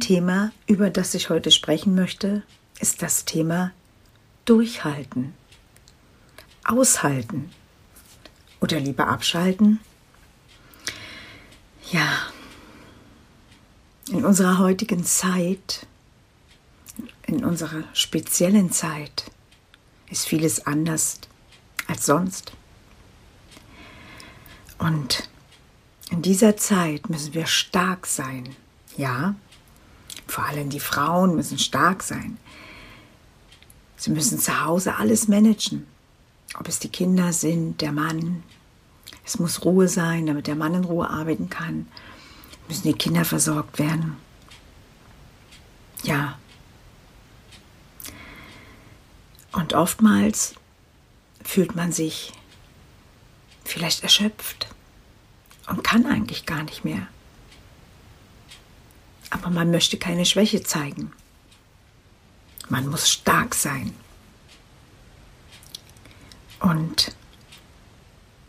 Thema, über das ich heute sprechen möchte, ist das Thema Durchhalten, Aushalten oder lieber abschalten. Ja, in unserer heutigen Zeit, in unserer speziellen Zeit, ist vieles anders als sonst. Und in dieser Zeit müssen wir stark sein. Ja, vor allem die Frauen müssen stark sein. Sie müssen zu Hause alles managen. Ob es die Kinder sind, der Mann. Es muss Ruhe sein, damit der Mann in Ruhe arbeiten kann. Müssen die Kinder versorgt werden. Ja. Und oftmals fühlt man sich vielleicht erschöpft und kann eigentlich gar nicht mehr. Aber man möchte keine Schwäche zeigen. Man muss stark sein. Und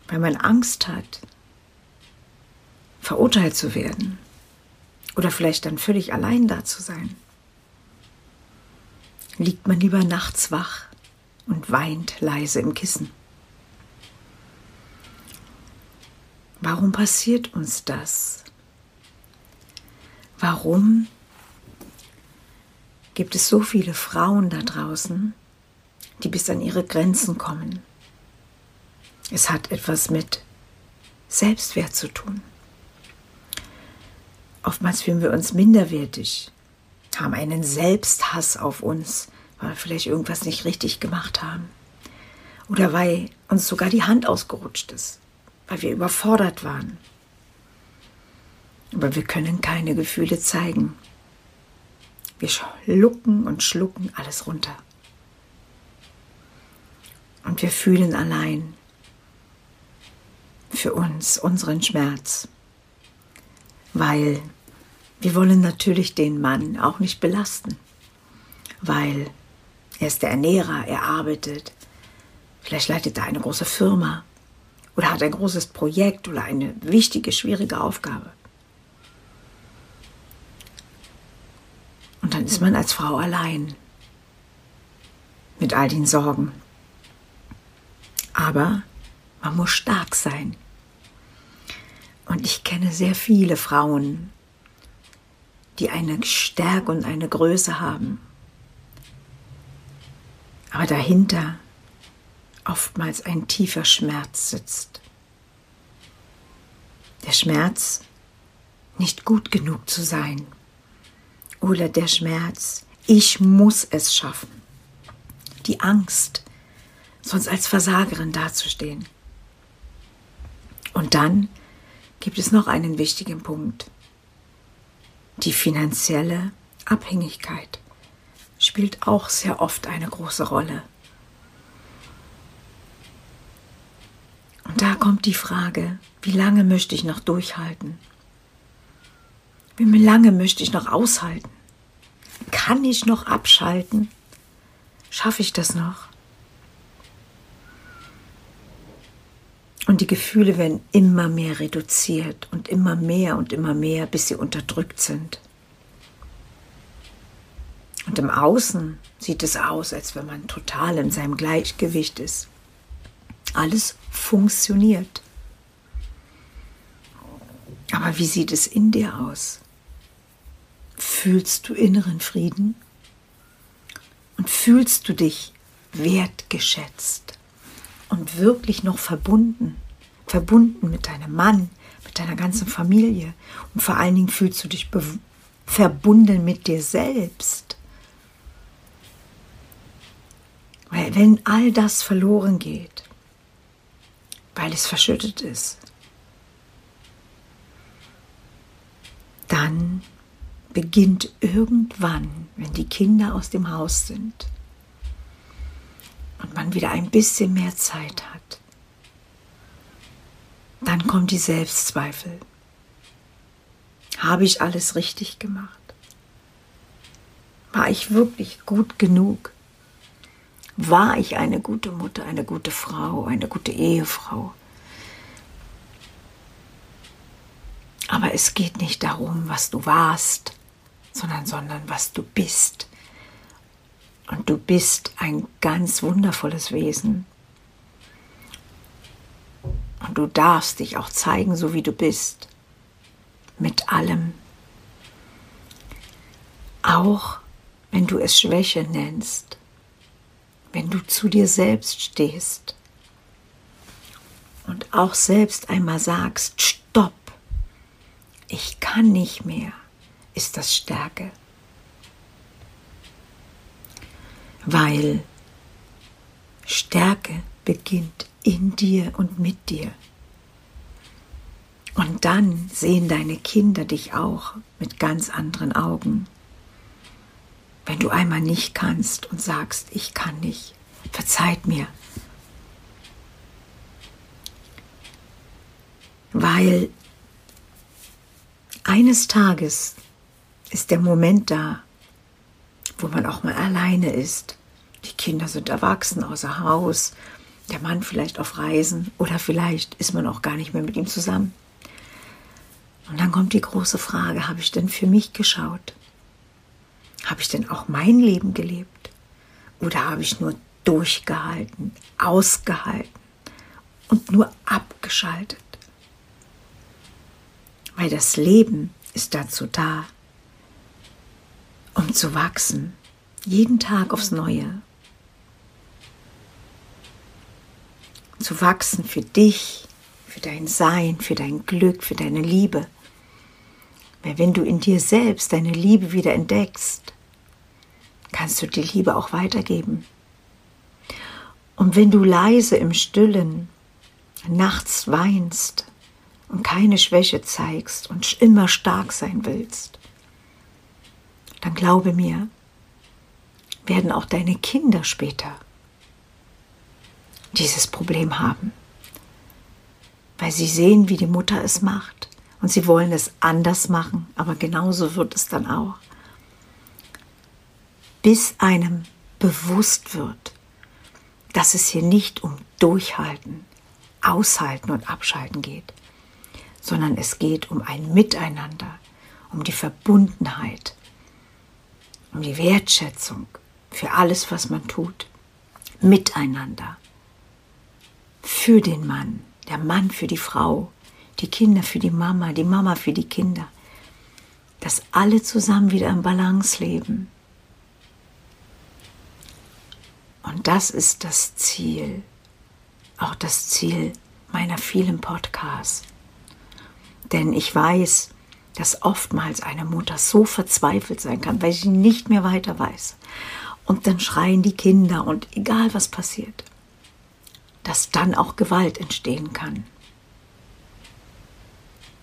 wenn man Angst hat, verurteilt zu werden oder vielleicht dann völlig allein da zu sein, liegt man lieber nachts wach und weint leise im Kissen. Warum passiert uns das? Warum gibt es so viele Frauen da draußen, die bis an ihre Grenzen kommen? Es hat etwas mit Selbstwert zu tun. Oftmals fühlen wir uns minderwertig, haben einen Selbsthass auf uns, weil wir vielleicht irgendwas nicht richtig gemacht haben. Oder weil uns sogar die Hand ausgerutscht ist, weil wir überfordert waren aber wir können keine Gefühle zeigen. Wir schlucken und schlucken alles runter. Und wir fühlen allein für uns unseren Schmerz, weil wir wollen natürlich den Mann auch nicht belasten, weil er ist der Ernährer, er arbeitet, vielleicht leitet er eine große Firma oder hat ein großes Projekt oder eine wichtige, schwierige Aufgabe. Und dann ist man als Frau allein mit all den Sorgen. Aber man muss stark sein. Und ich kenne sehr viele Frauen, die eine Stärke und eine Größe haben. Aber dahinter oftmals ein tiefer Schmerz sitzt. Der Schmerz, nicht gut genug zu sein oder der Schmerz, ich muss es schaffen. Die Angst, sonst als Versagerin dazustehen. Und dann gibt es noch einen wichtigen Punkt. Die finanzielle Abhängigkeit spielt auch sehr oft eine große Rolle. Und da kommt die Frage, wie lange möchte ich noch durchhalten? Wie lange möchte ich noch aushalten? Kann ich noch abschalten? Schaffe ich das noch? Und die Gefühle werden immer mehr reduziert und immer mehr und immer mehr, bis sie unterdrückt sind. Und im Außen sieht es aus, als wenn man total in seinem Gleichgewicht ist. Alles funktioniert. Aber wie sieht es in dir aus? Fühlst du inneren Frieden? Und fühlst du dich wertgeschätzt und wirklich noch verbunden? Verbunden mit deinem Mann, mit deiner ganzen Familie und vor allen Dingen fühlst du dich verbunden mit dir selbst. Weil wenn all das verloren geht, weil es verschüttet ist, dann beginnt irgendwann, wenn die Kinder aus dem Haus sind und man wieder ein bisschen mehr Zeit hat, dann kommen die Selbstzweifel. Habe ich alles richtig gemacht? War ich wirklich gut genug? War ich eine gute Mutter, eine gute Frau, eine gute Ehefrau? Aber es geht nicht darum, was du warst, sondern, sondern was du bist. Und du bist ein ganz wundervolles Wesen. Und du darfst dich auch zeigen, so wie du bist. Mit allem. Auch wenn du es Schwäche nennst. Wenn du zu dir selbst stehst. Und auch selbst einmal sagst, stopp, ich kann nicht mehr ist das Stärke. Weil Stärke beginnt in dir und mit dir. Und dann sehen deine Kinder dich auch mit ganz anderen Augen. Wenn du einmal nicht kannst und sagst, ich kann nicht, verzeiht mir. Weil eines Tages ist der Moment da, wo man auch mal alleine ist. Die Kinder sind erwachsen, außer Haus, der Mann vielleicht auf Reisen oder vielleicht ist man auch gar nicht mehr mit ihm zusammen. Und dann kommt die große Frage, habe ich denn für mich geschaut? Habe ich denn auch mein Leben gelebt? Oder habe ich nur durchgehalten, ausgehalten und nur abgeschaltet? Weil das Leben ist dazu da, um zu wachsen, jeden Tag aufs Neue. Zu wachsen für dich, für dein Sein, für dein Glück, für deine Liebe. Weil wenn du in dir selbst deine Liebe wieder entdeckst, kannst du die Liebe auch weitergeben. Und wenn du leise im Stillen nachts weinst und keine Schwäche zeigst und immer stark sein willst, dann glaube mir, werden auch deine Kinder später dieses Problem haben, weil sie sehen, wie die Mutter es macht. Und sie wollen es anders machen, aber genauso wird es dann auch. Bis einem bewusst wird, dass es hier nicht um Durchhalten, Aushalten und Abschalten geht, sondern es geht um ein Miteinander, um die Verbundenheit, um die Wertschätzung für alles, was man tut, miteinander, für den Mann, der Mann für die Frau, die Kinder für die Mama, die Mama für die Kinder, dass alle zusammen wieder im Balance leben. Und das ist das Ziel, auch das Ziel meiner vielen Podcasts. Denn ich weiß, dass oftmals eine Mutter so verzweifelt sein kann, weil sie nicht mehr weiter weiß. Und dann schreien die Kinder und egal was passiert, dass dann auch Gewalt entstehen kann.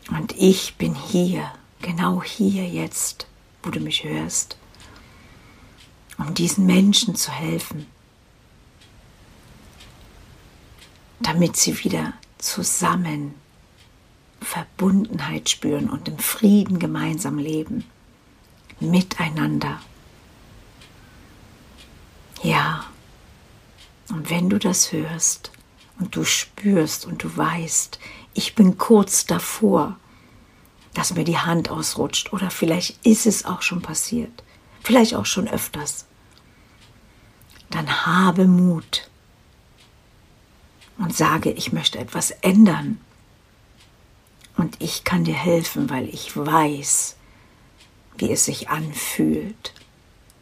Und ich bin hier, genau hier jetzt, wo du mich hörst, um diesen Menschen zu helfen, damit sie wieder zusammen Verbundenheit spüren und im Frieden gemeinsam leben. Miteinander. Ja, und wenn du das hörst und du spürst und du weißt, ich bin kurz davor, dass mir die Hand ausrutscht oder vielleicht ist es auch schon passiert, vielleicht auch schon öfters, dann habe Mut und sage, ich möchte etwas ändern Und ich kann dir helfen, weil ich weiß, wie es sich anfühlt,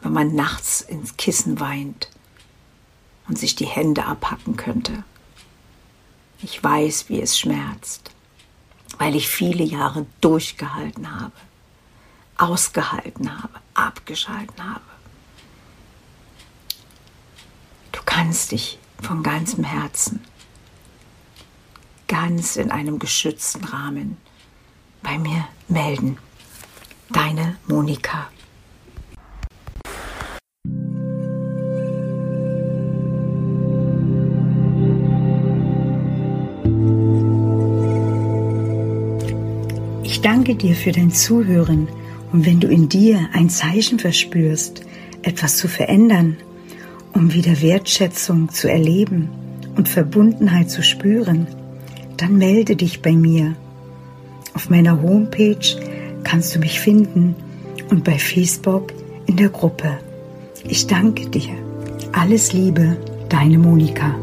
wenn man nachts ins Kissen weint und sich die Hände abhacken könnte. Ich weiß, wie es schmerzt, weil ich viele Jahre durchgehalten habe, ausgehalten habe, abgeschalten habe. Du kannst dich von ganzem Herzen, ganz in einem geschützten Rahmen bei mir melden. Deine Monika. Ich danke dir für dein Zuhören und wenn du in dir ein Zeichen verspürst, etwas zu verändern, um wieder Wertschätzung zu erleben und Verbundenheit zu spüren, dann melde dich bei mir. Auf meiner Homepage kannst du mich finden und bei Facebook in der Gruppe. Ich danke dir. Alles Liebe, deine Monika.